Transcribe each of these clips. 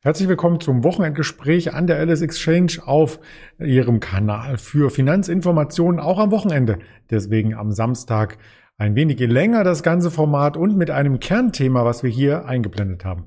Herzlich willkommen zum Wochenendgespräch an der Alice Exchange auf Ihrem Kanal für Finanzinformationen, auch am Wochenende. Deswegen am Samstag ein wenig länger das ganze Format und mit einem Kernthema, was wir hier eingeblendet haben.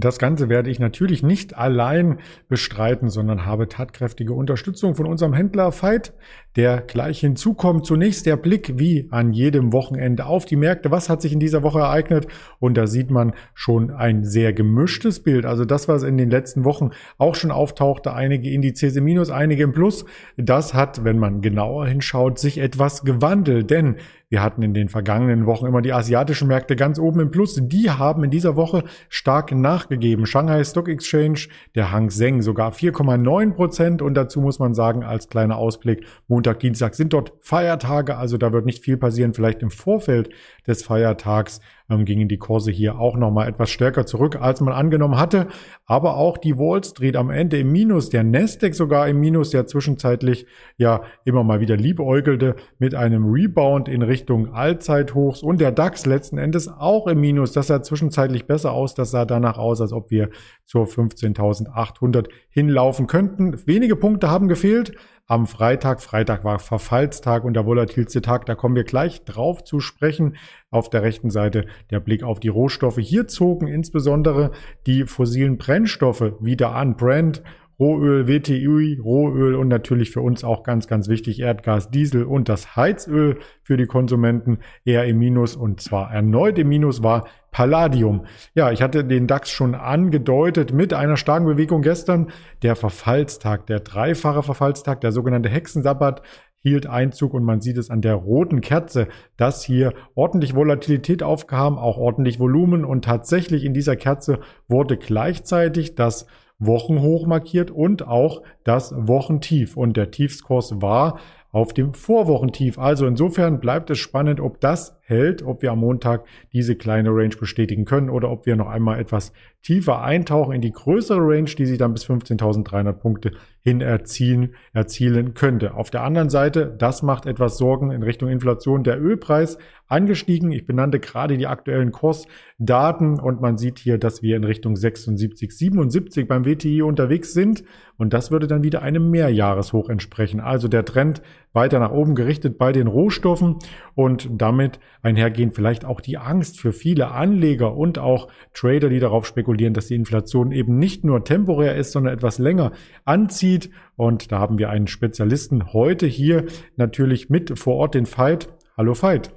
Das Ganze werde ich natürlich nicht allein bestreiten, sondern habe tatkräftige Unterstützung von unserem Händler Veit, der gleich hinzukommt. Zunächst der Blick wie an jedem Wochenende auf die Märkte. Was hat sich in dieser Woche ereignet? Und da sieht man schon ein sehr gemischtes Bild. Also das, was in den letzten Wochen auch schon auftauchte, einige Indizes im Minus, einige im Plus, das hat, wenn man genauer hinschaut, sich etwas gewandelt. Denn wir hatten in den vergangenen Wochen immer die asiatischen Märkte ganz oben im Plus. Die haben in dieser Woche stark nachgegeben. Shanghai Stock Exchange, der Hang Seng sogar 4,9 Prozent. Und dazu muss man sagen, als kleiner Ausblick, Montag, Dienstag sind dort Feiertage. Also da wird nicht viel passieren. Vielleicht im Vorfeld des Feiertags ähm, gingen die Kurse hier auch nochmal etwas stärker zurück, als man angenommen hatte. Aber auch die Wall Street am Ende im Minus, der Nasdaq sogar im Minus, der zwischenzeitlich ja immer mal wieder liebäugelte mit einem Rebound in Richtung Allzeithochs und der DAX letzten Endes auch im Minus. Das sah zwischenzeitlich besser aus. Das sah danach aus, als ob wir zur 15.800 hinlaufen könnten. Wenige Punkte haben gefehlt am Freitag. Freitag war Verfallstag und der volatilste Tag. Da kommen wir gleich drauf zu sprechen. Auf der rechten Seite der Blick auf die Rohstoffe. Hier zogen insbesondere die fossilen Brennstoffe wieder an. Brand Rohöl, WTI, Rohöl und natürlich für uns auch ganz, ganz wichtig Erdgas, Diesel und das Heizöl für die Konsumenten eher im Minus und zwar erneut im Minus war Palladium. Ja, ich hatte den DAX schon angedeutet mit einer starken Bewegung gestern. Der Verfallstag, der dreifache Verfallstag, der sogenannte Hexensabbat hielt Einzug und man sieht es an der roten Kerze, dass hier ordentlich Volatilität aufkam, auch ordentlich Volumen und tatsächlich in dieser Kerze wurde gleichzeitig das Wochenhoch markiert und auch das Wochentief. Und der Tiefskurs war auf dem Vorwochentief. Also insofern bleibt es spannend, ob das hält, ob wir am Montag diese kleine Range bestätigen können oder ob wir noch einmal etwas tiefer eintauchen in die größere Range, die sich dann bis 15.300 Punkte hin erzielen, erzielen könnte. Auf der anderen Seite, das macht etwas Sorgen in Richtung Inflation. Der Ölpreis angestiegen. Ich benannte gerade die aktuellen Kursdaten und man sieht hier, dass wir in Richtung 76, 77 beim WTI unterwegs sind. Und das würde dann wieder einem Mehrjahreshoch entsprechen. Also der Trend weiter nach oben gerichtet bei den Rohstoffen und damit einhergehend vielleicht auch die Angst für viele Anleger und auch Trader, die darauf spekulieren, dass die Inflation eben nicht nur temporär ist, sondern etwas länger anzieht. Und da haben wir einen Spezialisten heute hier natürlich mit vor Ort, den Veit. Hallo Veit.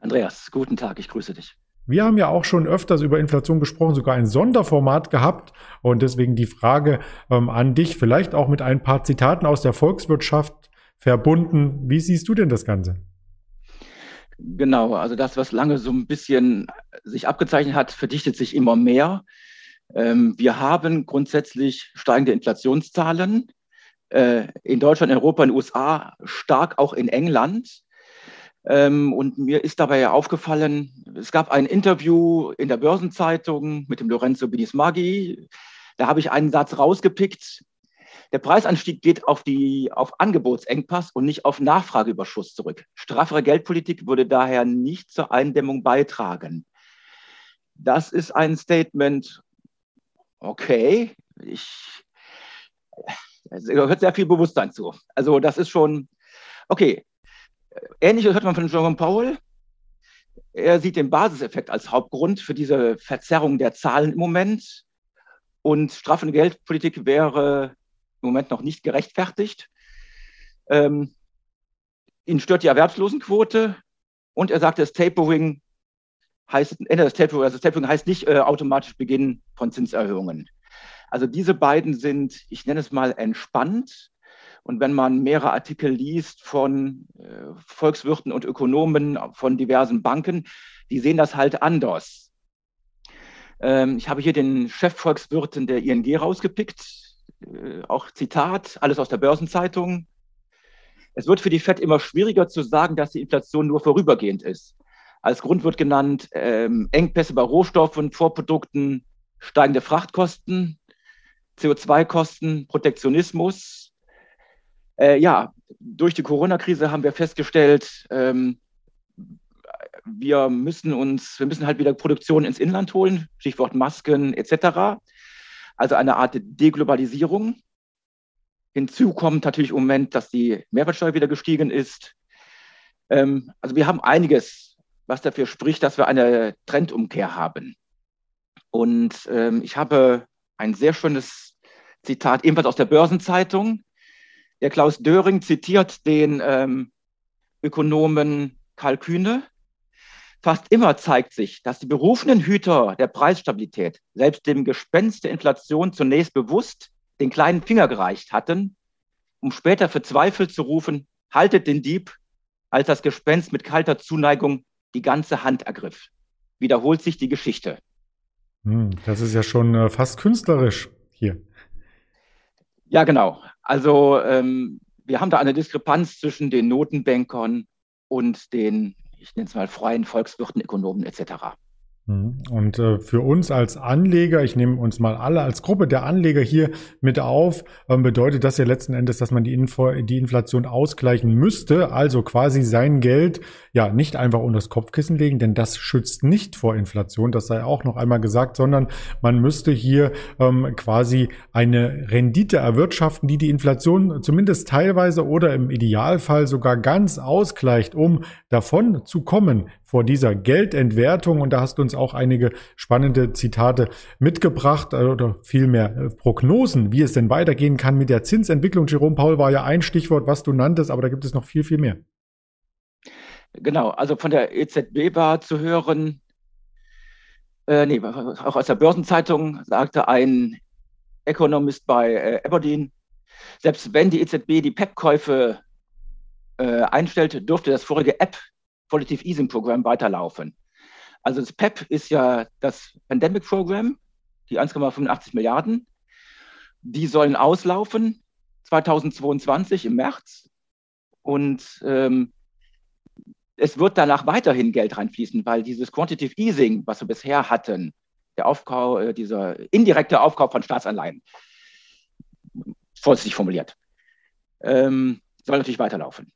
Andreas, guten Tag, ich grüße dich. Wir haben ja auch schon öfters über Inflation gesprochen, sogar ein Sonderformat gehabt. Und deswegen die Frage ähm, an dich, vielleicht auch mit ein paar Zitaten aus der Volkswirtschaft verbunden. Wie siehst du denn das Ganze? Genau, also das, was lange so ein bisschen sich abgezeichnet hat, verdichtet sich immer mehr. Ähm, wir haben grundsätzlich steigende Inflationszahlen äh, in Deutschland, in Europa, in den USA, stark auch in England. Ähm, und mir ist dabei aufgefallen, es gab ein Interview in der Börsenzeitung mit dem Lorenzo Binismaggi. Da habe ich einen Satz rausgepickt, der Preisanstieg geht auf, die, auf Angebotsengpass und nicht auf Nachfrageüberschuss zurück. Straffere Geldpolitik würde daher nicht zur Eindämmung beitragen. Das ist ein Statement, okay, ich, da gehört sehr viel Bewusstsein zu. Also das ist schon, okay. Ähnliches hört man von Jerome Powell. Er sieht den Basiseffekt als Hauptgrund für diese Verzerrung der Zahlen im Moment. Und straffende Geldpolitik wäre im Moment noch nicht gerechtfertigt. Ähm, ihn stört die Erwerbslosenquote und er sagt, das Tapering heißt, Ende des Tapering, also das Tapering heißt nicht äh, automatisch Beginn von Zinserhöhungen. Also diese beiden sind, ich nenne es mal, entspannt. Und wenn man mehrere Artikel liest von äh, Volkswirten und Ökonomen von diversen Banken, die sehen das halt anders. Ähm, ich habe hier den Chefvolkswirten der ING rausgepickt, äh, auch Zitat, alles aus der Börsenzeitung. Es wird für die FED immer schwieriger zu sagen, dass die Inflation nur vorübergehend ist. Als Grund wird genannt ähm, Engpässe bei Rohstoffen, Vorprodukten, steigende Frachtkosten, CO2-Kosten, Protektionismus. Äh, ja, durch die Corona-Krise haben wir festgestellt, ähm, wir müssen uns, wir müssen halt wieder Produktion ins Inland holen, Stichwort Masken etc. Also eine Art Deglobalisierung. Hinzu kommt natürlich im Moment, dass die Mehrwertsteuer wieder gestiegen ist. Ähm, also wir haben einiges, was dafür spricht, dass wir eine Trendumkehr haben. Und ähm, ich habe ein sehr schönes Zitat, ebenfalls aus der Börsenzeitung. Der Klaus Döring zitiert den ähm, Ökonomen Karl Kühne. Fast immer zeigt sich, dass die berufenen Hüter der Preisstabilität selbst dem Gespenst der Inflation zunächst bewusst den kleinen Finger gereicht hatten, um später verzweifelt zu rufen, haltet den Dieb, als das Gespenst mit kalter Zuneigung die ganze Hand ergriff. Wiederholt sich die Geschichte. Hm, das ist ja schon äh, fast künstlerisch hier. Ja, genau. Also ähm, wir haben da eine Diskrepanz zwischen den Notenbankern und den, ich nenne es mal, freien Volkswirten, Ökonomen etc. Mhm. Und äh, für uns als Anleger, ich nehme uns mal alle als Gruppe der Anleger hier mit auf, ähm, bedeutet das ja letzten Endes, dass man die, Info, die Inflation ausgleichen müsste, also quasi sein Geld ja nicht einfach unter das Kopfkissen legen, denn das schützt nicht vor Inflation, das sei auch noch einmal gesagt, sondern man müsste hier ähm, quasi eine Rendite erwirtschaften, die die Inflation zumindest teilweise oder im Idealfall sogar ganz ausgleicht, um davon zu kommen vor dieser Geldentwertung. Und da hast du uns auch einige spannende Zitate mitgebracht äh, oder vielmehr äh, Prognosen, wie es denn weitergehen kann mit der Zinsentwicklung. Jerome Paul war ja ein Stichwort, was du nanntest, aber da gibt es noch viel, viel mehr. Genau, also von der EZB war zu hören, äh, nee, auch aus der Börsenzeitung sagte ein Economist bei äh, Aberdeen, selbst wenn die EZB die PEP-Käufe äh, einstellt, dürfte das vorige App Qualitative Easing Program weiterlaufen. Also das PEP ist ja das Pandemic Program, die 1,85 Milliarden. Die sollen auslaufen 2022 im März. Und ähm, es wird danach weiterhin Geld reinfließen, weil dieses Quantitative Easing, was wir bisher hatten, der Aufkauf, äh, dieser indirekte Aufkauf von Staatsanleihen, vorsichtig formuliert, ähm, soll natürlich weiterlaufen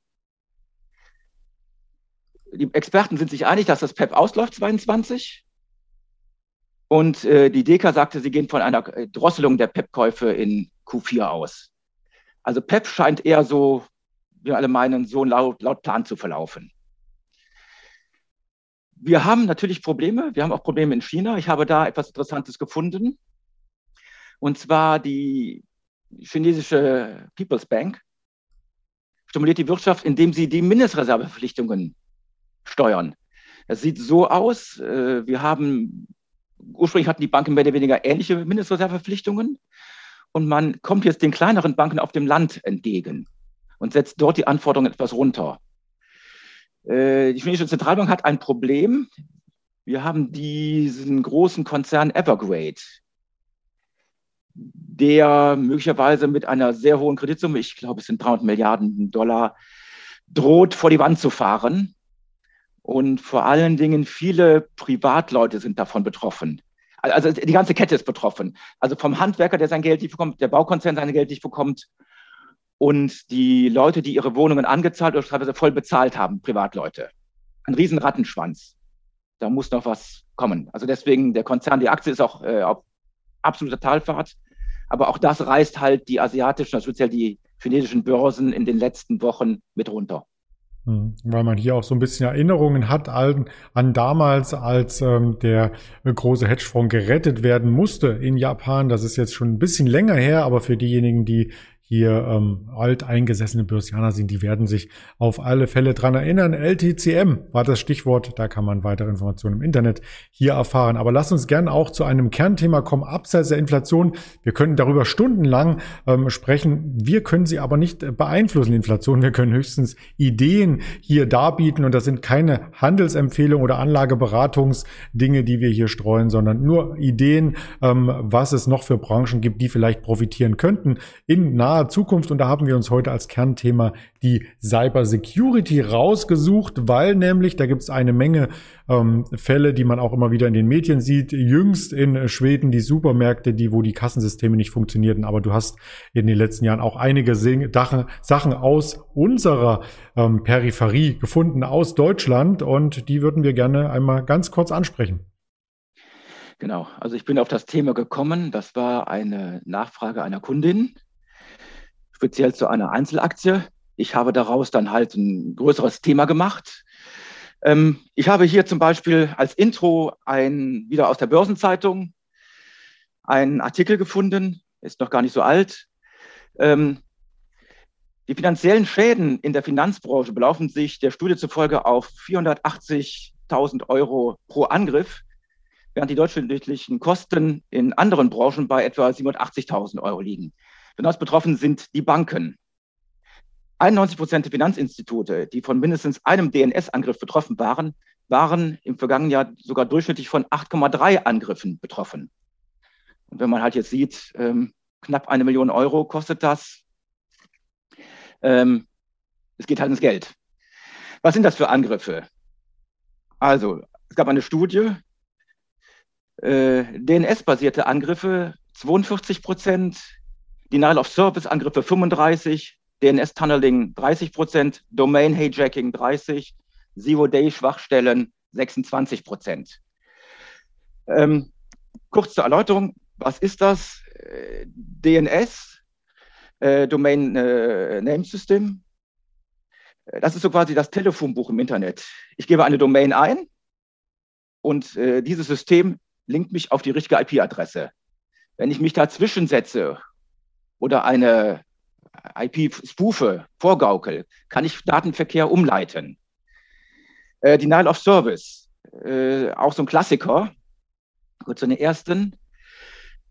die Experten sind sich einig, dass das PEP ausläuft 22. Und äh, die DEKA sagte, sie gehen von einer Drosselung der PEP-Käufe in Q4 aus. Also PEP scheint eher so, wir alle meinen, so laut, laut Plan zu verlaufen. Wir haben natürlich Probleme. Wir haben auch Probleme in China. Ich habe da etwas Interessantes gefunden. Und zwar die chinesische People's Bank stimuliert die Wirtschaft, indem sie die Mindestreserveverpflichtungen steuern. Es sieht so aus, äh, wir haben, ursprünglich hatten die Banken mehr oder weniger ähnliche Mindestreserveverpflichtungen und man kommt jetzt den kleineren Banken auf dem Land entgegen und setzt dort die Anforderungen etwas runter. Äh, die chinesische Zentralbank hat ein Problem. Wir haben diesen großen Konzern Evergrade, der möglicherweise mit einer sehr hohen Kreditsumme, ich glaube es sind 300 Milliarden Dollar, droht vor die Wand zu fahren. Und vor allen Dingen viele Privatleute sind davon betroffen. Also die ganze Kette ist betroffen. Also vom Handwerker, der sein Geld nicht bekommt, der Baukonzern sein Geld nicht bekommt und die Leute, die ihre Wohnungen angezahlt oder teilweise voll bezahlt haben, Privatleute. Ein riesen Rattenschwanz. Da muss noch was kommen. Also deswegen, der Konzern, die Aktie ist auch äh, auf absoluter Talfahrt. Aber auch das reißt halt die asiatischen, also speziell die chinesischen Börsen in den letzten Wochen mit runter. Hm, weil man hier auch so ein bisschen Erinnerungen hat an, an damals, als ähm, der große Hedgefonds gerettet werden musste in Japan. Das ist jetzt schon ein bisschen länger her, aber für diejenigen, die hier ähm, alteingesessene Börsianer sind, die werden sich auf alle Fälle dran erinnern. LTCM war das Stichwort, da kann man weitere Informationen im Internet hier erfahren. Aber lasst uns gern auch zu einem Kernthema kommen, abseits der Inflation. Wir können darüber stundenlang ähm, sprechen. Wir können sie aber nicht beeinflussen, die Inflation. Wir können höchstens Ideen hier darbieten und das sind keine Handelsempfehlungen oder Anlageberatungsdinge, die wir hier streuen, sondern nur Ideen, ähm, was es noch für Branchen gibt, die vielleicht profitieren könnten in naher naher Zukunft und da haben wir uns heute als Kernthema die Cyber Security rausgesucht, weil nämlich da gibt es eine Menge ähm, Fälle, die man auch immer wieder in den Medien sieht. Jüngst in Schweden die Supermärkte, die wo die Kassensysteme nicht funktionierten, aber du hast in den letzten Jahren auch einige Sachen aus unserer ähm, Peripherie gefunden aus Deutschland und die würden wir gerne einmal ganz kurz ansprechen. Genau, also ich bin auf das Thema gekommen. Das war eine Nachfrage einer Kundin, speziell zu einer Einzelaktie. Ich habe daraus dann halt ein größeres Thema gemacht. Ähm, ich habe hier zum Beispiel als Intro ein, wieder aus der Börsenzeitung einen Artikel gefunden, ist noch gar nicht so alt. Ähm, die finanziellen Schäden in der Finanzbranche belaufen sich der Studie zufolge auf 480.000 Euro pro Angriff während die durchschnittlichen Kosten in anderen Branchen bei etwa 780.000 Euro liegen. Besonders betroffen sind die Banken. 91 Prozent der Finanzinstitute, die von mindestens einem DNS-Angriff betroffen waren, waren im vergangenen Jahr sogar durchschnittlich von 8,3 Angriffen betroffen. Und wenn man halt jetzt sieht, ähm, knapp eine Million Euro kostet das, ähm, es geht halt ins Geld. Was sind das für Angriffe? Also, es gab eine Studie, äh, DNS-basierte Angriffe 42 Prozent, Denial-of-Service-Angriffe 35, DNS-Tunneling 30 Prozent, Domain-Hijacking 30, Zero-Day-Schwachstellen 26 Prozent. Ähm, kurz zur Erläuterung, was ist das? Äh, DNS, äh, Domain äh, Name System. Äh, das ist so quasi das Telefonbuch im Internet. Ich gebe eine Domain ein und äh, dieses System linkt mich auf die richtige IP-Adresse. Wenn ich mich dazwischen setze oder eine IP-Spufe vorgaukel, kann ich Datenverkehr umleiten. Äh, Denial of Service, äh, auch so ein Klassiker, kurz zu den ersten,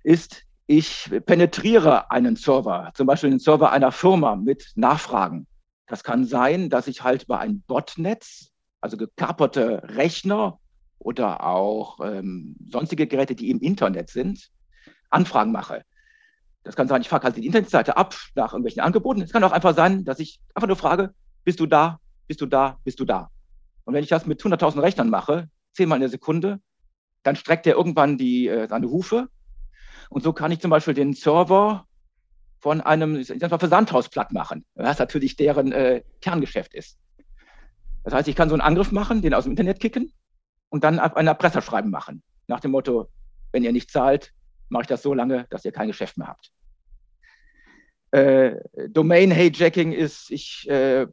ist, ich penetriere einen Server, zum Beispiel den Server einer Firma mit Nachfragen. Das kann sein, dass ich halt bei einem Botnetz, also gekaperte Rechner oder auch ähm, sonstige Geräte, die im Internet sind, Anfragen mache. Das kann sein, ich frage halt die Internetseite ab nach irgendwelchen Angeboten. Es kann auch einfach sein, dass ich einfach nur frage, bist du da, bist du da, bist du da? Und wenn ich das mit 100.000 Rechnern mache, zehnmal in der Sekunde, dann streckt er irgendwann die, äh, seine Hufe. Und so kann ich zum Beispiel den Server von einem ich sag mal, Versandhaus platt machen, was natürlich deren äh, Kerngeschäft ist. Das heißt, ich kann so einen Angriff machen, den aus dem Internet kicken und dann ein Erpresserschreiben machen. Nach dem Motto, wenn ihr nicht zahlt, mache ich das so lange, dass ihr kein Geschäft mehr habt. Äh, Domain-Hijacking ist, ich äh,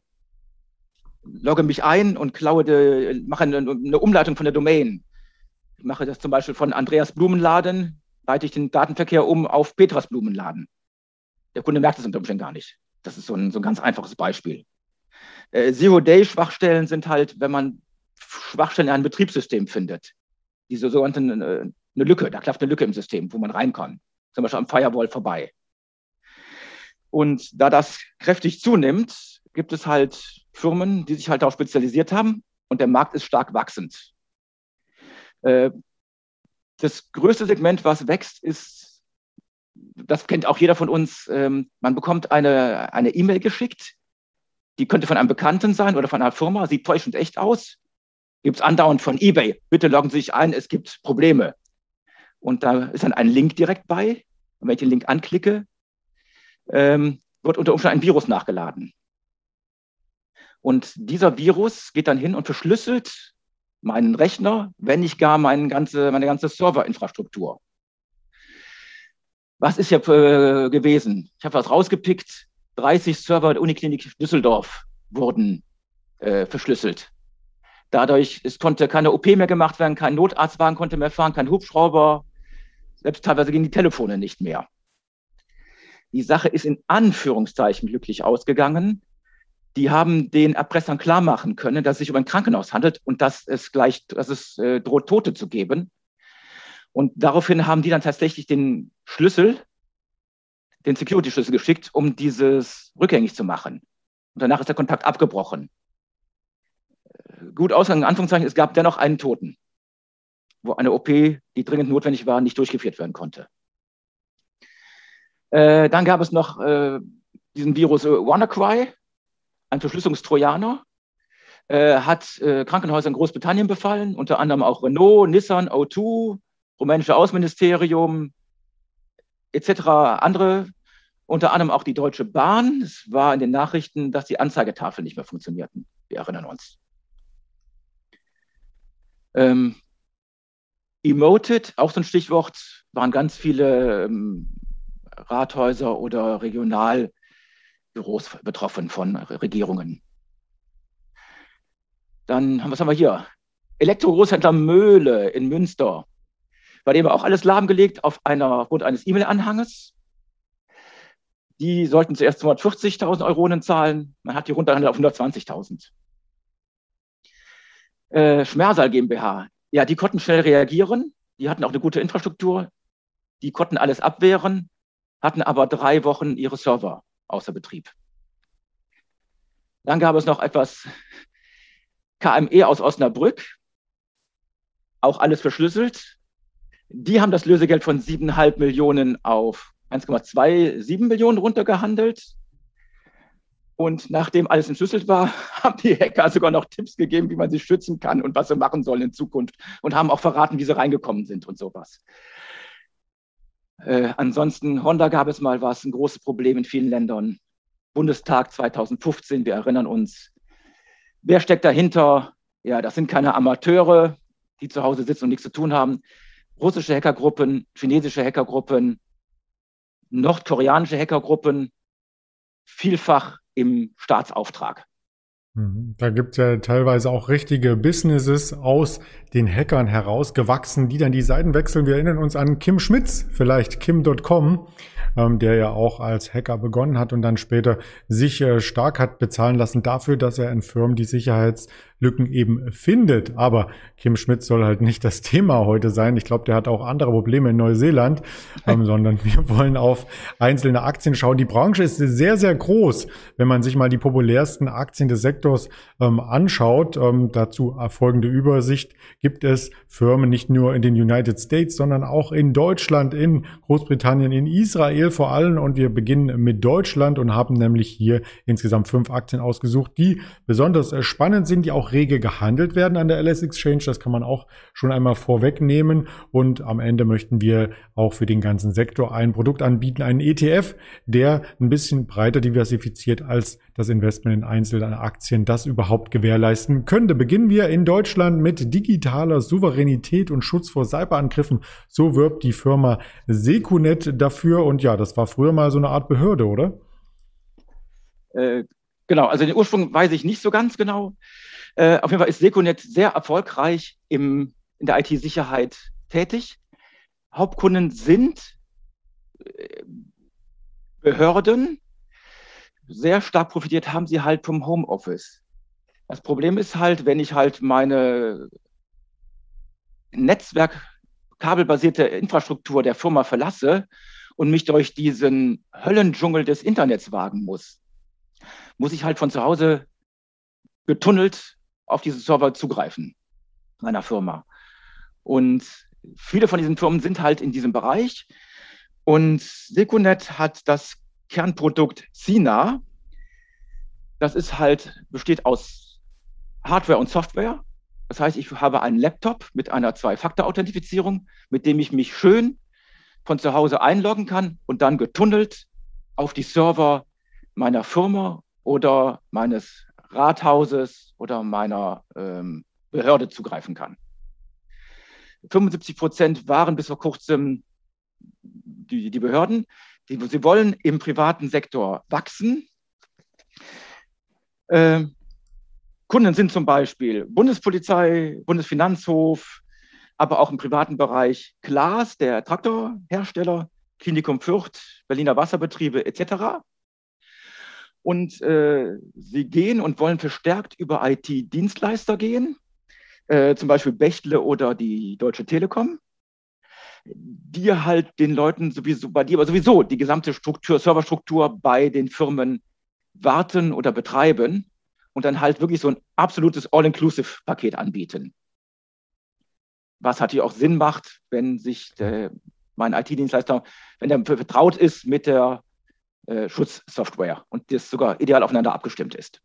logge mich ein und klaue, de, mache eine, eine, Umleitung von der Domain. Ich mache das zum Beispiel von Andreas Blumenladen, leite ich den Datenverkehr um auf Petras Blumenladen. Der Kunde merkt es unter Umständen gar nicht. Das ist so ein, so ein ganz einfaches Beispiel. Äh, Zero-Day-Schwachstellen sind halt, wenn man Schwachstellen in einem Betriebssystem findet. Diese sogenannte äh, eine Lücke, da klafft eine Lücke im System, wo man rein kann. Zum Beispiel am Firewall vorbei. Und da das kräftig zunimmt, gibt es halt Firmen, die sich halt darauf spezialisiert haben und der Markt ist stark wachsend. Äh, das größte Segment, was wächst, ist, das kennt auch jeder von uns, ähm, man bekommt eine eine E-Mail geschickt, die könnte von einem Bekannten sein oder von einer Firma, sieht täuschend echt aus gibt es andauernd von eBay. Bitte loggen Sie sich ein, es gibt Probleme. Und da ist dann ein Link direkt bei. Und wenn ich den Link anklicke, ähm, wird unter Umständen ein Virus nachgeladen. Und dieser Virus geht dann hin und verschlüsselt meinen Rechner, wenn nicht gar meine ganze, meine ganze Serverinfrastruktur. Was ist hier äh, gewesen? Ich habe was rausgepickt. 30 Server der Uniklinik Düsseldorf wurden äh, verschlüsselt. Dadurch, es konnte keine OP mehr gemacht werden, kein Notarztwagen konnte mehr fahren, kein Hubschrauber, selbst teilweise gingen die Telefone nicht mehr. Die Sache ist in Anführungszeichen glücklich ausgegangen. Die haben den Erpressern klar machen können, dass es sich um ein Krankenhaus handelt und dass es gleich, dass es äh, droht, Tote zu geben. Und daraufhin haben die dann tatsächlich den Schlüssel, den Security-Schlüssel geschickt, um dieses rückgängig zu machen. Und danach ist der Kontakt abgebrochen gut ausgegangen, in Anführungszeichen, es gab dennoch einen Toten, wo eine OP, die dringend notwendig war, nicht durchgeführt werden konnte. Äh, dann gab es noch äh, diesen Virus äh, WannaCry, ein Verschlüsselungstrojaner, äh, hat äh, Krankenhäuser in Großbritannien befallen, unter anderem auch Renault, Nissan, O2, rumänische Außenministerium etc., andere, unter anderem auch die Deutsche Bahn. Es war in den Nachrichten, dass die Anzeigetafeln nicht mehr funktionierten. Wir erinnern uns. Ähm, Emoted, auch so ein Stichwort, waren ganz viele ähm, Rathäuser oder Regionalbüros betroffen von Regierungen. Dann, was haben wir hier? Elektrogroßhändler Möhle in Münster. Bei dem war auch alles lahmgelegt auf einer, aufgrund eines E-Mail-Anhanges. Die sollten zuerst 240.000 Euronen zahlen. Man hat die runtergehandelt auf 120.000. Äh, Schmersal GmbH. Ja, die konnten schnell reagieren. Die hatten auch eine gute Infrastruktur. Die konnten alles abwehren, hatten aber drei Wochen ihre Server außer Betrieb. Dann gab es noch etwas KME aus Osnabrück, auch alles verschlüsselt. Die haben das Lösegeld von 7,5 Millionen auf 1,27 Millionen runtergehandelt. Und nachdem alles entschlüsselt war, haben die Hacker sogar noch Tipps gegeben, wie man sich schützen kann und was sie machen sollen in Zukunft und haben auch verraten, wie sie reingekommen sind und sowas. Äh, ansonsten, Honda gab es mal was, ein großes Problem in vielen Ländern. Bundestag 2015, wir erinnern uns, Wer steckt dahinter? Ja, das sind keine Amateure, die zu Hause sitzen und nichts zu tun haben. Russische Hackergruppen, chinesische Hackergruppen, nordkoreanische Hackergruppen, vielfach im Staatsauftrag. Mhm. Da gibt es ja teilweise auch richtige Businesses aus den Hackern herausgewachsen, die dann die Seiten wechseln. Wir erinnern uns an Kim Schmitz, vielleicht kim.com ähm, der ja auch als Hacker begonnen hat und dann später sich äh, stark hat bezahlen lassen dafür, dass er in Firmen die Sicherheitslücken eben findet. Aber Kim Schmidt soll halt nicht das Thema heute sein. Ich glaube, der hat auch andere Probleme in Neuseeland, ähm, sondern wir wollen auf einzelne Aktien schauen. Die Branche ist sehr, sehr groß, wenn man sich mal die populärsten Aktien des Sektors ähm, anschaut. Ähm, dazu folgende Übersicht gibt es Firmen nicht nur in den United States, sondern auch in Deutschland, in Großbritannien, in Israel, Israel vor allem und wir beginnen mit Deutschland und haben nämlich hier insgesamt fünf Aktien ausgesucht, die besonders äh, spannend sind, die auch rege gehandelt werden an der LS Exchange. Das kann man auch schon einmal vorwegnehmen und am Ende möchten wir auch für den ganzen Sektor ein Produkt anbieten, einen ETF, der ein bisschen breiter diversifiziert als das Investment in einzelne Aktien das überhaupt gewährleisten könnte. Beginnen wir in Deutschland mit digitaler Souveränität und Schutz vor Cyberangriffen. So wirbt die Firma Secunet dafür und ja, das war früher mal so eine Art Behörde, oder? Äh, genau, also den Ursprung weiß ich nicht so ganz genau. Äh, auf jeden Fall ist Seconet sehr erfolgreich im, in der IT-Sicherheit tätig. Hauptkunden sind äh, Behörden. Sehr stark profitiert haben sie halt vom Homeoffice. Das Problem ist halt, wenn ich halt meine Netzwerk kabelbasierte Infrastruktur der Firma verlasse und mich durch diesen Höllendschungel des Internets wagen muss, muss ich halt von zu Hause getunnelt auf diese Server zugreifen meiner Firma. Und viele von diesen Firmen sind halt in diesem Bereich. Und Secunet hat das Kernprodukt Sina. Das ist halt, besteht aus Hardware und Software. Das heißt, ich habe einen Laptop mit einer Zwei-Faktor-Authentifizierung, mit dem ich mich schön von zu Hause einloggen kann und dann getunnelt auf die Server meiner Firma oder meines Rathauses oder meiner ähm, Behörde zugreifen kann. 75 Prozent waren bis vor kurzem die, die Behörden. Die, sie wollen im privaten Sektor wachsen. Ähm, Kunden sind zum Beispiel Bundespolizei, Bundesfinanzhof, aber auch im privaten Bereich Klaas, der Traktorhersteller, Klinikum Fürth, Berliner Wasserbetriebe etc. Und äh, sie gehen und wollen verstärkt über IT-Dienstleister gehen, äh, zum Beispiel Bechtle oder die Deutsche Telekom, die halt den Leuten sowieso, bei dir aber sowieso die gesamte Struktur, Serverstruktur bei den Firmen warten oder betreiben und dann halt wirklich so ein absolutes All-Inclusive-Paket anbieten. Was natürlich auch Sinn macht, wenn sich der, mein IT-Dienstleister, wenn er vertraut ist mit der äh, Schutzsoftware und das sogar ideal aufeinander abgestimmt ist.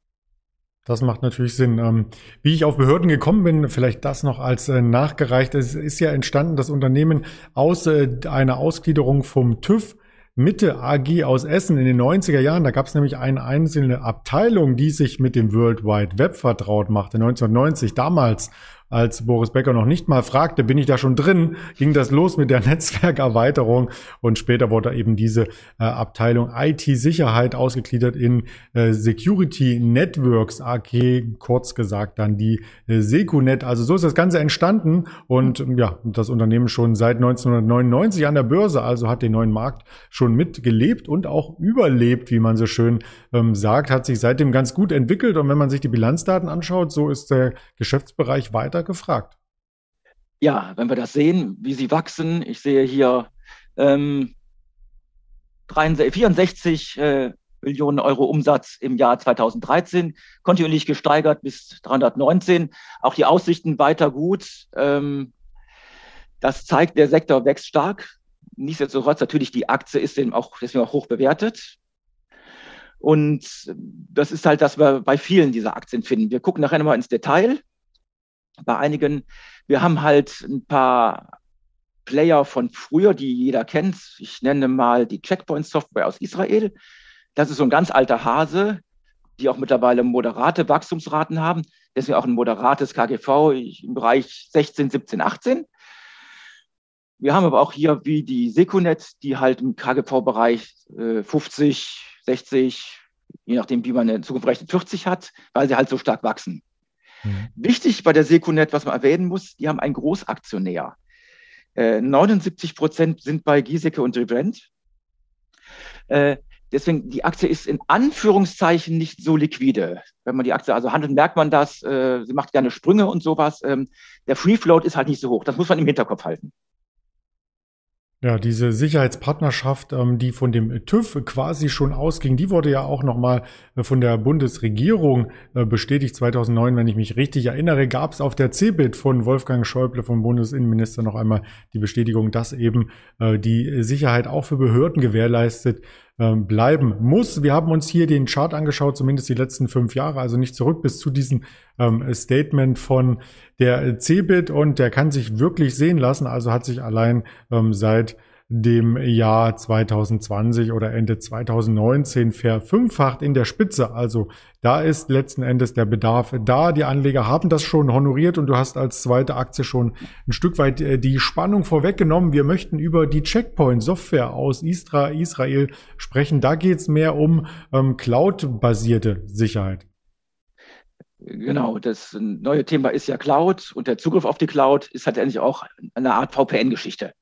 Das macht natürlich Sinn. Ähm, wie ich auf Behörden gekommen bin, vielleicht das noch als äh, nachgereicht. Es ist ja entstanden, das Unternehmen aus äh, einer Ausgliederung vom TÜV Mitte AG aus Essen in den 90er Jahren. Da gab es nämlich eine einzelne Abteilung, die sich mit dem World Wide Web vertraut machte. 1990 damals als Boris Becker noch nicht mal fragte, bin ich da schon drin, ging das los mit der Netzwerkerweiterung. Und später wurde eben diese äh, Abteilung IT-Sicherheit ausgegliedert in äh, Security Networks AG, kurz gesagt dann die äh, Secunet. Also so ist das Ganze entstanden. Und ja, das Unternehmen schon seit 1999 an der Börse, also hat den neuen Markt schon mitgelebt und auch überlebt, wie man so schön ähm, sagt, hat sich seitdem ganz gut entwickelt. Und wenn man sich die Bilanzdaten anschaut, so ist der Geschäftsbereich weiter weiter gefragt. Ja, wenn wir das sehen, wie sie wachsen, ich sehe hier ähm, 63, 64 äh, Millionen Euro Umsatz im Jahr 2013, kontinuierlich gesteigert bis 319. Auch die Aussichten weiter gut. Ähm, das zeigt, der Sektor wächst stark. Nichtsdestotrotz natürlich die Aktie ist eben auch deswegen auch hoch bewertet. Und das ist halt, dass wir bei vielen dieser Aktien finden. Wir gucken nachher nochmal ins Detail bei einigen. Wir haben halt ein paar Player von früher, die jeder kennt. Ich nenne mal die Checkpoint-Software aus Israel. Das ist so ein ganz alter Hase, die auch mittlerweile moderate Wachstumsraten haben. Deswegen auch ein moderates KGV im Bereich 16, 17, 18. Wir haben aber auch hier wie die Secunet, die halt im KGV-Bereich äh, 50, 60, je nachdem, wie man in Zukunft rechnet, 40 hat, weil sie halt so stark wachsen. Mhm. Wichtig bei der Secunet, was man erwähnen muss, die haben einen Großaktionär. Äh, 79 Prozent sind bei Giesecke und Revent. Äh, deswegen, die Aktie ist in Anführungszeichen nicht so liquide. Wenn man die Aktie also handelt, merkt man das. Äh, sie macht gerne Sprünge und sowas. Ähm, der Free Float ist halt nicht so hoch. Das muss man im Hinterkopf halten. Ja, diese Sicherheitspartnerschaft, ähm, die von dem TÜV quasi schon ausging, die wurde ja auch nochmal äh, von der Bundesregierung äh, bestätigt. 2009, wenn ich mich richtig erinnere, gab es auf der CeBIT von Wolfgang Schäuble, vom Bundesinnenminister, noch einmal die Bestätigung, dass eben äh, die Sicherheit auch für Behörden gewährleistet bleiben muss. Wir haben uns hier den Chart angeschaut, zumindest die letzten fünf Jahre, also nicht zurück bis zu diesem ähm, Statement von der CeBIT und der kann sich wirklich sehen lassen, also hat sich allein ähm, seit dem Jahr 2020 oder Ende 2019 verfünffacht in der Spitze. Also da ist letzten Endes der Bedarf da. Die Anleger haben das schon honoriert und du hast als zweite Aktie schon ein Stück weit äh, die Spannung vorweggenommen. Wir möchten über die Checkpoint-Software aus Istra, Israel sprechen. Da geht es mehr um ähm, Cloud-basierte Sicherheit. Genau, das neue Thema ist ja Cloud und der Zugriff auf die Cloud ist halt eigentlich auch eine Art VPN-Geschichte.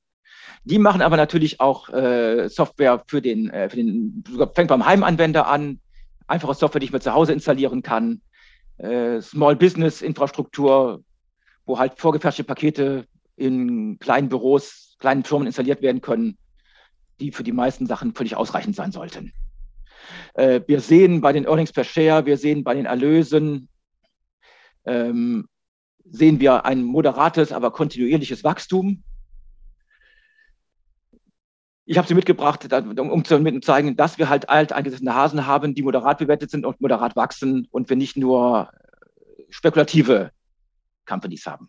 Die machen aber natürlich auch äh, Software für den, äh, für den, fängt beim Heimanwender an, einfache Software, die ich mir zu Hause installieren kann, äh, Small Business Infrastruktur, wo halt vorgefertigte Pakete in kleinen Büros, kleinen Firmen installiert werden können, die für die meisten Sachen völlig ausreichend sein sollten. Äh, wir sehen bei den Earnings per Share, wir sehen bei den Erlösen, ähm, sehen wir ein moderates, aber kontinuierliches Wachstum ich habe sie mitgebracht, um zu zeigen, dass wir halt alt eingesetzte Hasen haben, die moderat bewertet sind und moderat wachsen und wir nicht nur spekulative Companies haben.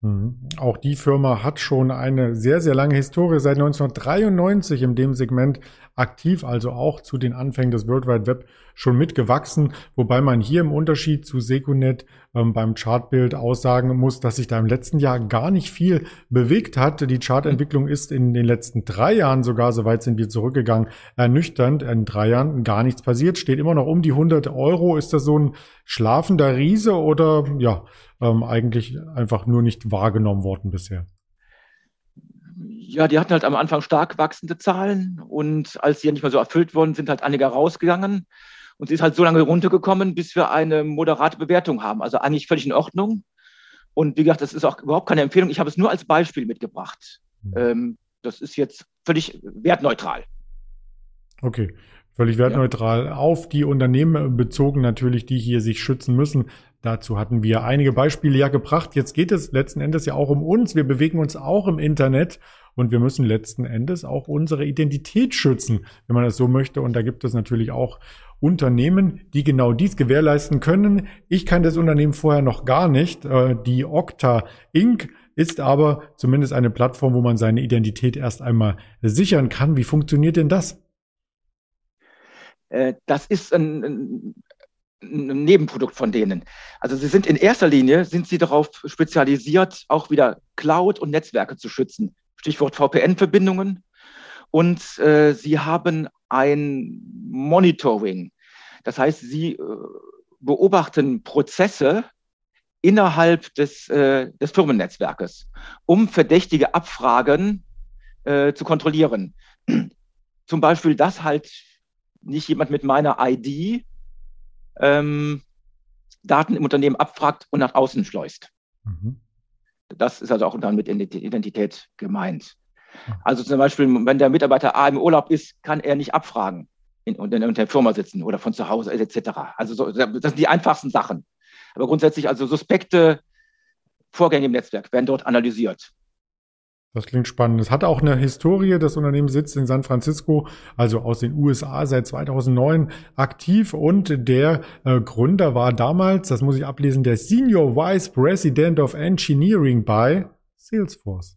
Mhm. Auch die Firma hat schon eine sehr, sehr lange Historie, seit 1993 in dem Segment aktiv, also auch zu den Anfängen des World Wide Web schon mitgewachsen, wobei man hier im Unterschied zu Secunet ähm, beim Chartbild aussagen muss, dass sich da im letzten Jahr gar nicht viel bewegt hat. Die Chartentwicklung ist in den letzten drei Jahren sogar, soweit sind wir zurückgegangen, ernüchternd. In drei Jahren gar nichts passiert, steht immer noch um die 100 Euro. Ist das so ein schlafender Riese oder ja, ähm, eigentlich einfach nur nicht wahrgenommen worden bisher? Ja, die hatten halt am Anfang stark wachsende Zahlen und als sie ja nicht mehr so erfüllt wurden, sind halt einige rausgegangen. Und sie ist halt so lange runtergekommen, bis wir eine moderate Bewertung haben. Also eigentlich völlig in Ordnung. Und wie gesagt, das ist auch überhaupt keine Empfehlung. Ich habe es nur als Beispiel mitgebracht. Mhm. Ähm, das ist jetzt völlig wertneutral. Okay, völlig wertneutral. Ja. Auf die Unternehmen bezogen natürlich, die hier sich schützen müssen Dazu hatten wir einige Beispiele ja gebracht. Jetzt geht es letzten Endes ja auch um uns. Wir bewegen uns auch im Internet und wir müssen letzten Endes auch unsere Identität schützen, wenn man das so möchte. Und da gibt es natürlich auch Unternehmen, die genau dies gewährleisten können. Ich kann das Unternehmen vorher noch gar nicht. Äh, die Okta Inc. ist aber zumindest eine Plattform, wo man seine Identität erst einmal sichern kann. Wie funktioniert denn das? Äh, das ist ein, ein, ein, Nebenprodukt von denen. Also sie sind in erster Linie, sind sie darauf spezialisiert, auch wieder Cloud und Netzwerke zu schützen. Stichwort VPN-Verbindungen. Und äh, sie haben ein Monitoring. Das heißt, sie äh, beobachten Prozesse innerhalb des, äh, des Firmennetzwerkes, um verdächtige Abfragen äh, zu kontrollieren. Zum Beispiel, dass halt nicht jemand mit meiner ID ähm, Daten im Unternehmen abfragt und nach außen schleust. Mhm. Das ist also auch dann mit Identität gemeint. Also zum Beispiel, wenn der Mitarbeiter A im Urlaub ist, kann er nicht abfragen in, in, in der Firma sitzen oder von zu Hause etc. Also so, das sind die einfachsten Sachen. Aber grundsätzlich also suspekte Vorgänge im Netzwerk werden dort analysiert. Das klingt spannend. Es hat auch eine Historie. Das Unternehmen sitzt in San Francisco, also aus den USA seit 2009 aktiv. Und der äh, Gründer war damals, das muss ich ablesen, der Senior Vice President of Engineering bei Salesforce.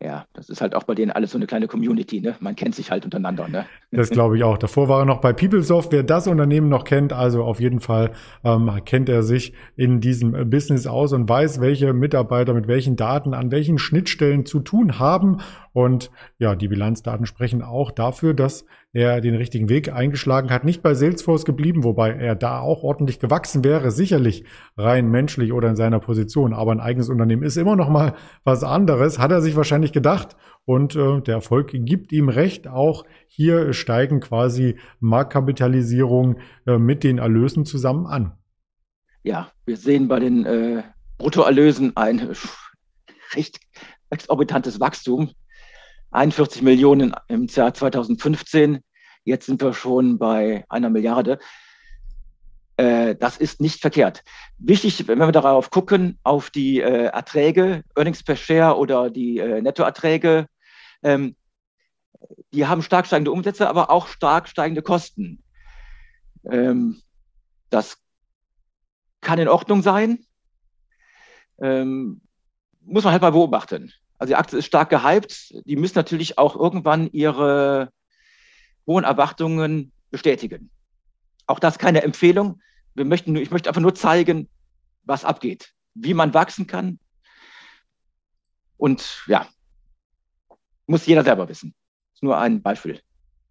Ja, das ist halt auch bei denen alles so eine kleine Community, ne? Man kennt sich halt untereinander, ne? Das glaube ich auch. Davor war er noch bei PeopleSoft. Wer das Unternehmen noch kennt, also auf jeden Fall ähm, kennt er sich in diesem äh, Business aus und weiß, welche Mitarbeiter mit welchen Daten an welchen Schnittstellen zu tun haben. Und ja, die Bilanzdaten sprechen auch dafür, dass er den richtigen Weg eingeschlagen hat. Nicht bei Salesforce geblieben, wobei er da auch ordentlich gewachsen wäre, sicherlich rein menschlich oder in seiner Position. Aber ein eigenes Unternehmen ist immer noch mal was anderes, hat er sich wahrscheinlich gedacht. Und äh, der Erfolg gibt ihm recht. Auch hier steigen quasi Marktkapitalisierung äh, mit den Erlösen zusammen an. Ja, wir sehen bei den äh, Bruttoerlösen ein recht exorbitantes Wachstum. 41 Millionen im Jahr 2015. Jetzt sind wir schon bei einer Milliarde. Äh, das ist nicht verkehrt. Wichtig, wenn wir darauf gucken, auf die äh, Erträge, Earnings per Share oder die äh, Nettoerträge, ähm, die haben stark steigende Umsätze, aber auch stark steigende Kosten. Ähm, das kann in Ordnung sein. Ähm, muss man halt mal beobachten. Also die Aktie ist stark gehypt. Die müssen natürlich auch irgendwann ihre hohen Erwartungen bestätigen. Auch das keine Empfehlung. Wir möchten nur, ich möchte einfach nur zeigen, was abgeht, wie man wachsen kann. Und ja, muss jeder selber wissen. Ist nur ein Beispiel.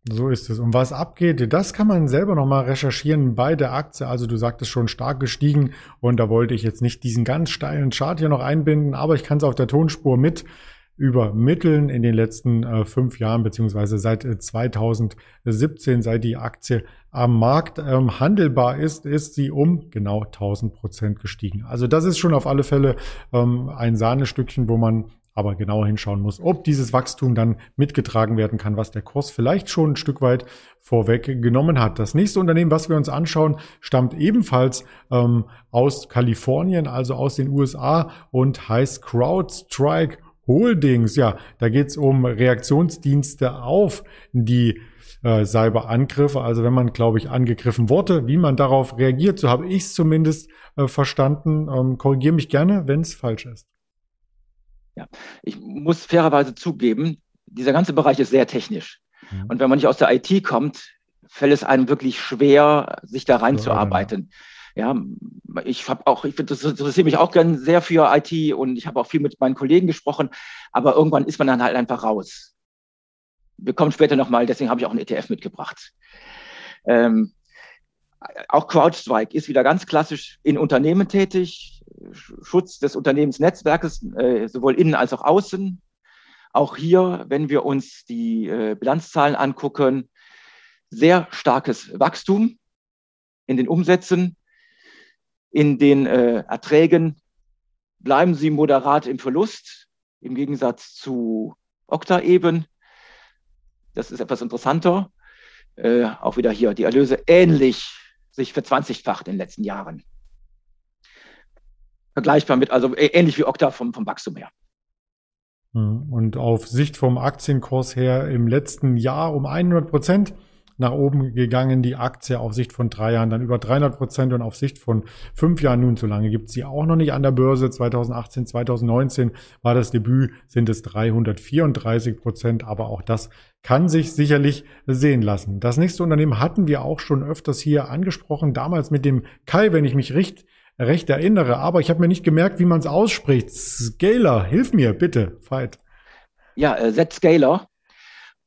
So ist es. Und was abgeht, das kann man selber nochmal recherchieren bei der Aktie. Also du sagtest schon stark gestiegen und da wollte ich jetzt nicht diesen ganz steilen Chart hier noch einbinden, aber ich kann es auf der Tonspur mit übermitteln in den letzten äh, fünf Jahren, beziehungsweise seit äh, 2017, seit die Aktie am Markt ähm, handelbar ist, ist sie um genau 1000 Prozent gestiegen. Also das ist schon auf alle Fälle ähm, ein Sahnestückchen, wo man aber genauer hinschauen muss, ob dieses Wachstum dann mitgetragen werden kann, was der Kurs vielleicht schon ein Stück weit vorweg genommen hat. Das nächste Unternehmen, was wir uns anschauen, stammt ebenfalls ähm, aus Kalifornien, also aus den USA und heißt CrowdStrike Holdings. Ja, da geht es um Reaktionsdienste auf die äh, Cyberangriffe. Also wenn man, glaube ich, angegriffen wurde, wie man darauf reagiert, so habe ich es zumindest äh, verstanden. Ähm, Korrigiere mich gerne, wenn es falsch ist. Ja, ich muss fairerweise zugeben, dieser ganze Bereich ist sehr technisch. Mhm. Und wenn man nicht aus der IT kommt, fällt es einem wirklich schwer, sich da reinzuarbeiten. Ja, ja ich habe auch, ich das interessiert mich auch gern sehr für IT und ich habe auch viel mit meinen Kollegen gesprochen, aber irgendwann ist man dann halt einfach raus. Wir kommen später nochmal, deswegen habe ich auch einen ETF mitgebracht. Ähm, auch CrowdStrike ist wieder ganz klassisch in Unternehmen tätig, Schutz des Unternehmensnetzwerkes, äh, sowohl innen als auch außen. Auch hier, wenn wir uns die äh, Bilanzzahlen angucken, sehr starkes Wachstum in den Umsätzen, in den äh, Erträgen bleiben sie moderat im Verlust, im Gegensatz zu Okta eben. Das ist etwas interessanter. Äh, auch wieder hier die Erlöse ähnlich sich verzwanzigfacht in den letzten Jahren. Vergleichbar mit, also ähnlich wie Okta vom, vom Wachstum her. Hm, und auf Sicht vom Aktienkurs her im letzten Jahr um 100 Prozent nach oben gegangen, die Aktie auf Sicht von drei Jahren dann über 300 Prozent und auf Sicht von fünf Jahren nun, so lange gibt es sie auch noch nicht an der Börse. 2018, 2019 war das Debüt, sind es 334 Prozent, aber auch das kann sich sicherlich sehen lassen. Das nächste Unternehmen hatten wir auch schon öfters hier angesprochen, damals mit dem Kai, wenn ich mich recht, recht erinnere, aber ich habe mir nicht gemerkt, wie man es ausspricht. Scaler, hilf mir bitte, Veit. Ja, äh, Z-Scaler.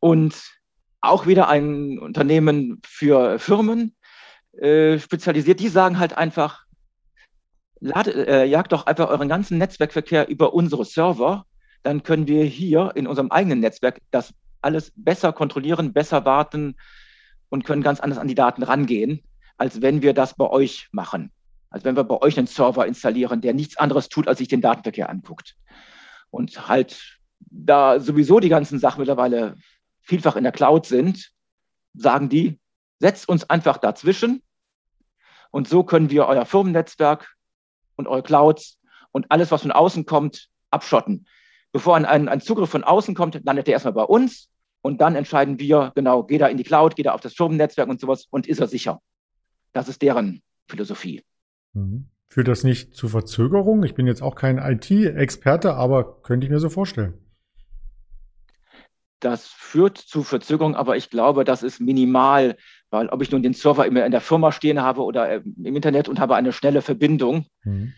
Und auch wieder ein Unternehmen für Firmen äh, spezialisiert. Die sagen halt einfach, lad, äh, jagt doch einfach euren ganzen Netzwerkverkehr über unsere Server. Dann können wir hier in unserem eigenen Netzwerk das alles besser kontrollieren, besser warten und können ganz anders an die Daten rangehen, als wenn wir das bei euch machen. Als wenn wir bei euch einen Server installieren, der nichts anderes tut, als sich den Datenverkehr anguckt. Und halt da sowieso die ganzen Sachen mittlerweile vielfach in der Cloud sind, sagen die, setzt uns einfach dazwischen und so können wir euer Firmennetzwerk und eure Clouds und alles, was von außen kommt, abschotten. Bevor ein, ein, ein Zugriff von außen kommt, landet der erstmal bei uns und dann entscheiden wir, genau, geht er in die Cloud, geht er auf das Firmennetzwerk und sowas und ist er sicher. Das ist deren Philosophie. Mhm. Führt das nicht zu Verzögerungen? Ich bin jetzt auch kein IT-Experte, aber könnte ich mir so vorstellen. Das führt zu Verzögerung, aber ich glaube, das ist minimal, weil ob ich nun den Server immer in der Firma stehen habe oder äh, im Internet und habe eine schnelle Verbindung, mhm.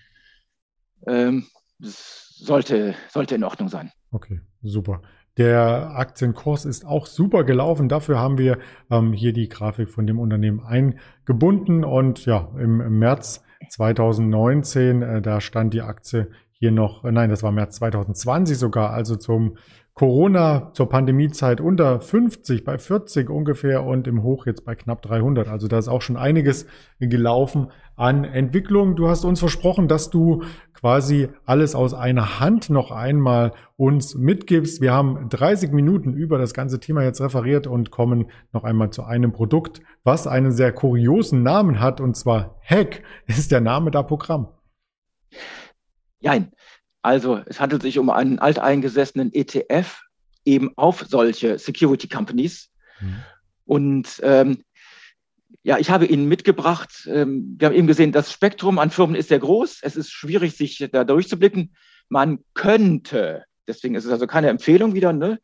ähm, sollte, sollte in Ordnung sein. Okay, super. Der Aktienkurs ist auch super gelaufen. Dafür haben wir ähm, hier die Grafik von dem Unternehmen eingebunden. Und ja, im, im März 2019, äh, da stand die Aktie hier noch, äh, nein, das war März 2020 sogar, also zum Corona zur Pandemiezeit unter 50, bei 40 ungefähr und im Hoch jetzt bei knapp 300. Also da ist auch schon einiges gelaufen an Entwicklung. Du hast uns versprochen, dass du quasi alles aus einer Hand noch einmal uns mitgibst. Wir haben 30 Minuten über das ganze Thema jetzt referiert und kommen noch einmal zu einem Produkt, was einen sehr kuriosen Namen hat und zwar Hack ist der Name der Programm. Nein, also es handelt sich um einen alteingesessenen ETF eben auf solche Security Companies. Mhm. Und ähm, ja, ich habe Ihnen mitgebracht, ähm, wir haben eben gesehen, das Spektrum an Firmen ist sehr groß. Es ist schwierig, sich da durchzublicken. Man könnte, deswegen ist es also keine Empfehlung wieder, ne?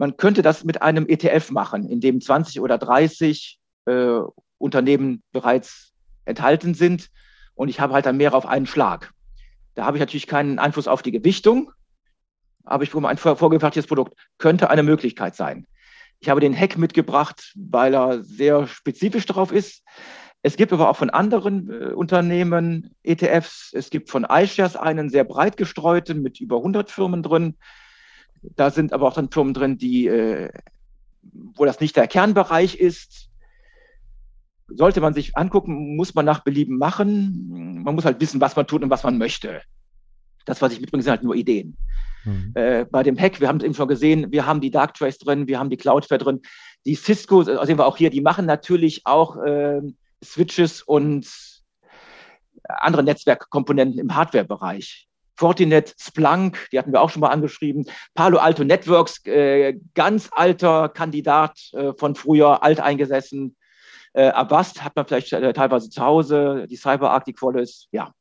man könnte das mit einem ETF machen, in dem 20 oder 30 äh, Unternehmen bereits enthalten sind. Und ich habe halt dann mehr auf einen Schlag. Da habe ich natürlich keinen Einfluss auf die Gewichtung, aber ich bekomme ein vorgefertigtes Produkt. Könnte eine Möglichkeit sein. Ich habe den Hack mitgebracht, weil er sehr spezifisch darauf ist. Es gibt aber auch von anderen äh, Unternehmen ETFs. Es gibt von iShares einen sehr breit gestreuten mit über 100 Firmen drin. Da sind aber auch dann Firmen drin, die, äh, wo das nicht der Kernbereich ist sollte man sich angucken, muss man nach Belieben machen. Man muss halt wissen, was man tut und was man möchte. Das, was ich mitbringe, sind halt nur Ideen. Mhm. Äh, bei dem Hack, wir haben es eben schon gesehen, wir haben die Darktrace drin, wir haben die Cloudflare drin. Die Cisco, also sehen wir auch hier, die machen natürlich auch äh, Switches und andere Netzwerkkomponenten im Hardware-Bereich. Fortinet, Splunk, die hatten wir auch schon mal angeschrieben. Palo Alto Networks, äh, ganz alter Kandidat äh, von früher, alteingesessen. Äh, Avast hat man vielleicht äh, teilweise zu Hause, die CyberArk, die Qualys, ja.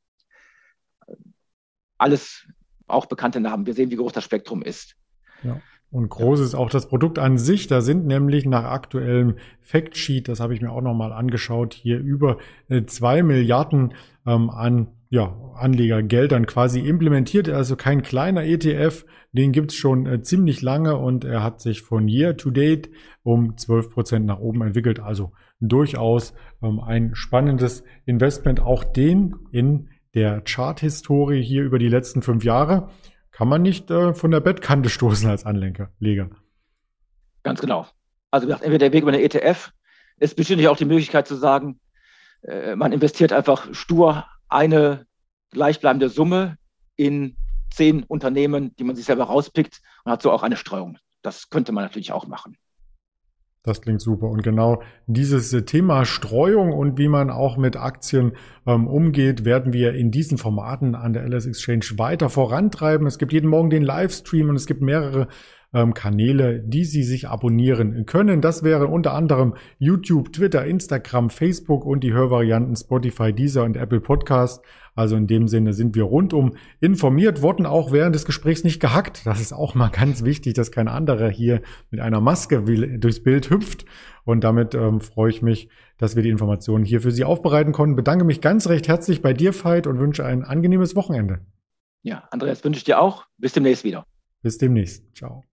Alles auch bekannte Namen. Wir sehen, wie groß das Spektrum ist. Ja. Und groß ist auch das Produkt an sich. Da sind nämlich nach aktuellem Factsheet, das habe ich mir auch nochmal angeschaut, hier über äh, zwei Milliarden ähm, an ja, Anlegergeldern quasi implementiert. Also kein kleiner ETF, den gibt's schon äh, ziemlich lange und er hat sich von Year to Date um 12 Prozent nach oben entwickelt. Also durchaus ähm, ein spannendes Investment. Auch den in der Chart-Historie hier über die letzten fünf Jahre kann man nicht äh, von der Bettkante stoßen als Anleger. Ganz genau. Also entweder der Weg über eine ETF. Es besteht natürlich auch die Möglichkeit zu sagen, äh, man investiert einfach stur eine gleichbleibende Summe in zehn Unternehmen, die man sich selber rauspickt und hat so auch eine Streuung. Das könnte man natürlich auch machen. Das klingt super. Und genau dieses Thema Streuung und wie man auch mit Aktien ähm, umgeht, werden wir in diesen Formaten an der LS Exchange weiter vorantreiben. Es gibt jeden Morgen den Livestream und es gibt mehrere ähm, Kanäle, die Sie sich abonnieren können. Das wäre unter anderem YouTube, Twitter, Instagram, Facebook und die Hörvarianten Spotify, Deezer und Apple Podcast. Also in dem Sinne sind wir rundum informiert, wurden auch während des Gesprächs nicht gehackt. Das ist auch mal ganz wichtig, dass kein anderer hier mit einer Maske durchs Bild hüpft. Und damit ähm, freue ich mich, dass wir die Informationen hier für Sie aufbereiten konnten. Bedanke mich ganz recht herzlich bei dir, Veit, und wünsche ein angenehmes Wochenende. Ja, Andreas, wünsche ich dir auch. Bis demnächst wieder. Bis demnächst. Ciao.